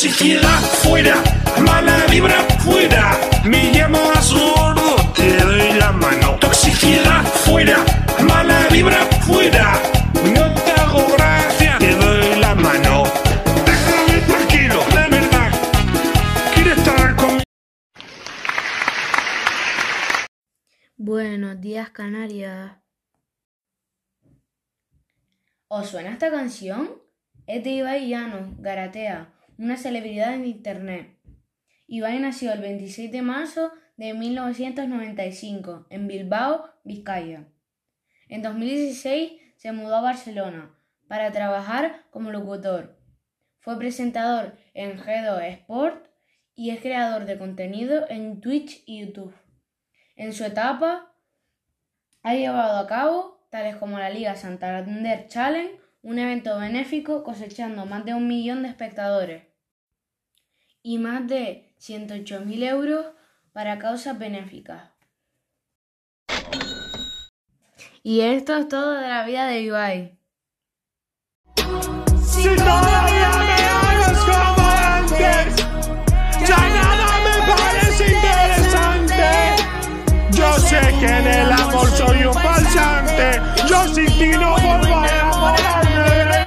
Toxicidad fuera, mala vibra fuera. Me llamo absurdo, te doy la mano. Toxicidad fuera, mala vibra fuera. No te hago gracia, te doy la mano. Déjame tranquilo, de verdad. ¿Quieres estar conmigo? Buenos días, Canarias. ¿Os suena esta canción? Es de Ibai Llanos, Garatea, una celebridad en Internet. Ibai nació el 26 de marzo de 1995 en Bilbao, Vizcaya. En 2016 se mudó a Barcelona para trabajar como locutor. Fue presentador en G2 Sport y es creador de contenido en Twitch y YouTube. En su etapa ha llevado a cabo tales como la Liga Santander Challenge, un evento benéfico cosechando más de un millón de espectadores y más de 108.000 euros para causas benéficas. Y esto es todo de la vida de Ibai. Si todavía me hagas como antes, ya nada me parece interesante. Yo sé que en el amor soy un falsante. Yo sí